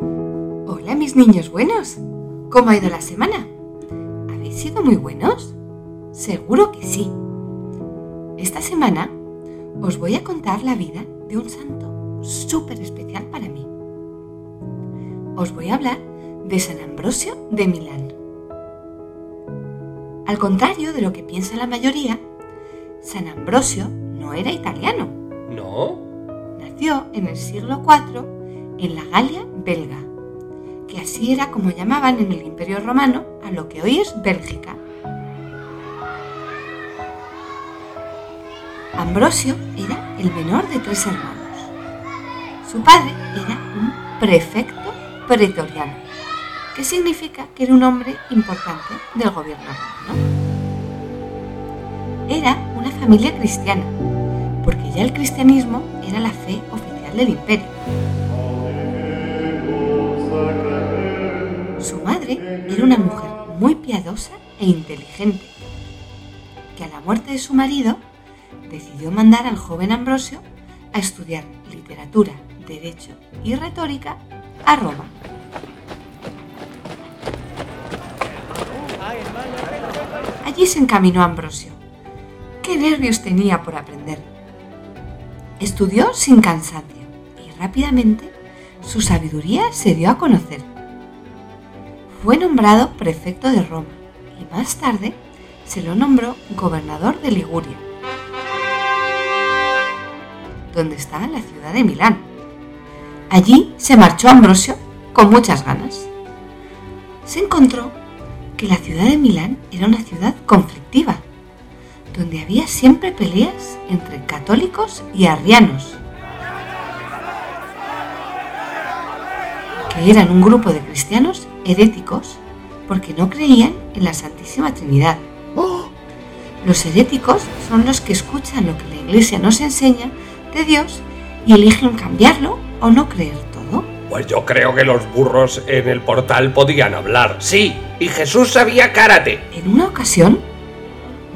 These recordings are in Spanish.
Hola mis niños buenos. ¿Cómo ha ido la semana? ¿Habéis sido muy buenos? Seguro que sí. Esta semana os voy a contar la vida de un santo súper especial para mí. Os voy a hablar de San Ambrosio de Milán. Al contrario de lo que piensa la mayoría, San Ambrosio no era italiano. ¿No? Nació en el siglo IV en la Galia belga, que así era como llamaban en el Imperio Romano a lo que hoy es Bélgica. Ambrosio era el menor de tres hermanos. Su padre era un prefecto pretoriano, que significa que era un hombre importante del gobierno romano. Era una familia cristiana, porque ya el cristianismo era la fe oficial del imperio. Era una mujer muy piadosa e inteligente, que a la muerte de su marido decidió mandar al joven Ambrosio a estudiar literatura, derecho y retórica a Roma. Allí se encaminó Ambrosio. Qué nervios tenía por aprender. Estudió sin cansancio y rápidamente su sabiduría se dio a conocer. Fue nombrado prefecto de Roma y más tarde se lo nombró gobernador de Liguria, donde está la ciudad de Milán. Allí se marchó Ambrosio con muchas ganas. Se encontró que la ciudad de Milán era una ciudad conflictiva, donde había siempre peleas entre católicos y arrianos, que eran un grupo de cristianos heréticos porque no creían en la Santísima Trinidad. Los heréticos son los que escuchan lo que la Iglesia nos enseña de Dios y eligen cambiarlo o no creer todo. Pues yo creo que los burros en el portal podían hablar. Sí, y Jesús sabía karate. En una ocasión,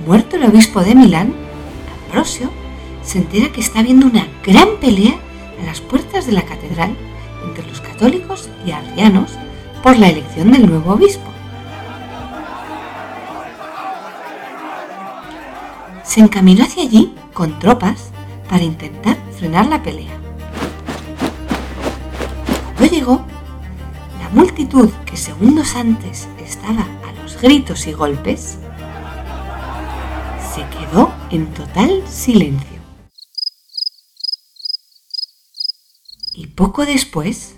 muerto el obispo de Milán, Ambrosio se entera que está habiendo una gran pelea a las puertas de la catedral entre los católicos y arrianos por la elección del nuevo obispo. Se encaminó hacia allí con tropas para intentar frenar la pelea. Cuando llegó, la multitud que segundos antes estaba a los gritos y golpes, se quedó en total silencio. Y poco después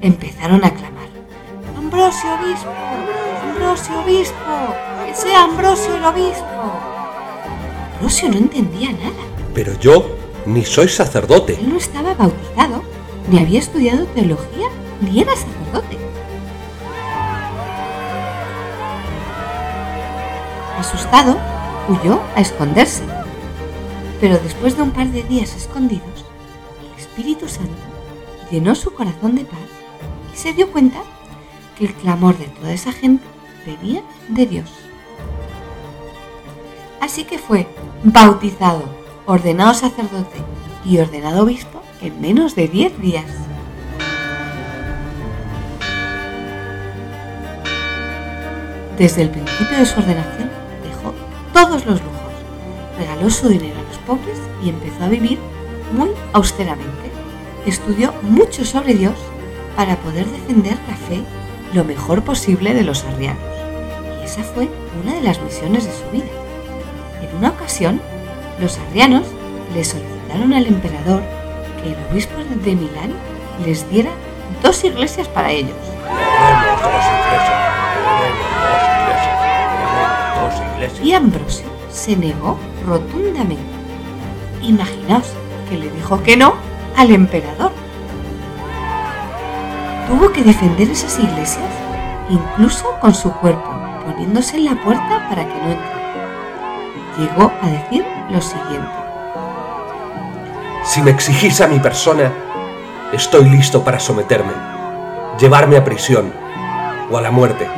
empezaron a clamar, Ambrosio Obispo, Ambrosio Obispo, que sea Ambrosio el Obispo. Ambrosio no entendía nada. Pero yo ni soy sacerdote. Él no estaba bautizado, ni había estudiado teología, ni era sacerdote. Asustado, huyó a esconderse. Pero después de un par de días escondidos, el Espíritu Santo llenó su corazón de paz y se dio cuenta que el clamor de toda esa gente venía de Dios. Así que fue bautizado, ordenado sacerdote y ordenado obispo en menos de 10 días. Desde el principio de su ordenación dejó todos los lujos, regaló su dinero a los pobres y empezó a vivir muy austeramente. Estudió mucho sobre Dios para poder defender la fe lo mejor posible de los arrianos. Y esa fue una de las misiones de su vida. En una ocasión, los arrianos le solicitaron al emperador que el obispo de Milán les diera dos iglesias para ellos. Y Ambrosio se negó rotundamente. Imaginaos que le dijo que no al emperador. Tuvo que defender esas iglesias, incluso con su cuerpo, poniéndose en la puerta para que no entrara. Llegó a decir lo siguiente. Si me exigís a mi persona, estoy listo para someterme, llevarme a prisión o a la muerte.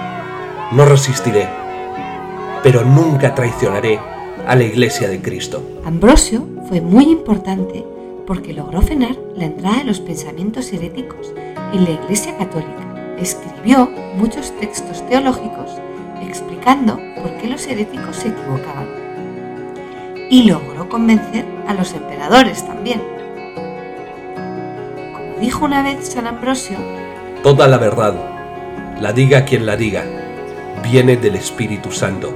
No resistiré, pero nunca traicionaré a la iglesia de Cristo. Ambrosio fue muy importante porque logró frenar la entrada de los pensamientos heréticos en la Iglesia Católica. Escribió muchos textos teológicos explicando por qué los heréticos se equivocaban. Y logró convencer a los emperadores también. Como dijo una vez San Ambrosio, Toda la verdad, la diga quien la diga, viene del Espíritu Santo.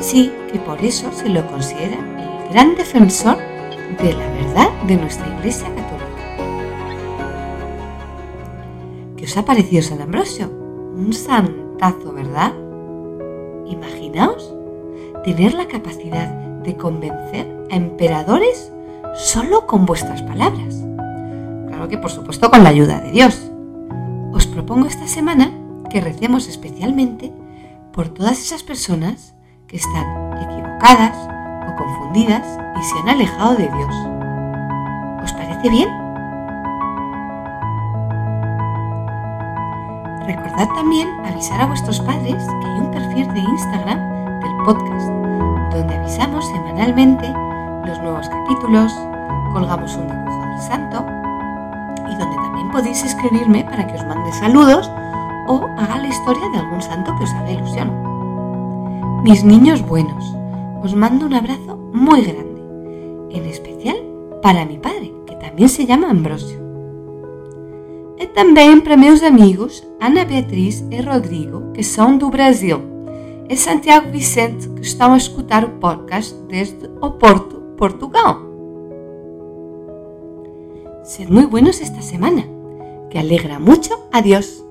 así que por eso se lo considera el gran defensor de la verdad de nuestra Iglesia Católica. ¿Qué os ha parecido San Ambrosio? Un santazo, ¿verdad? Imaginaos tener la capacidad de convencer a emperadores solo con vuestras palabras. Claro que por supuesto con la ayuda de Dios. Os propongo esta semana que recemos especialmente por todas esas personas que están equivocadas o confundidas y se han alejado de Dios. ¿Os parece bien? Recordad también avisar a vuestros padres que hay un perfil de Instagram del podcast, donde avisamos semanalmente los nuevos capítulos, colgamos un dibujo del santo y donde también podéis escribirme para que os mande saludos o haga la historia de algún santo que os haga ilusión. Mis niños buenos, os mando un abrazo muy grande, en especial para mi padre, que también se llama Ambrosio. Também para meus amigos Ana Beatriz e Rodrigo, que são do Brasil, e Santiago Vicente, que estão a escutar o podcast desde o Porto, Portugal. Sed muy buenos esta semana, que alegra mucho a Dios.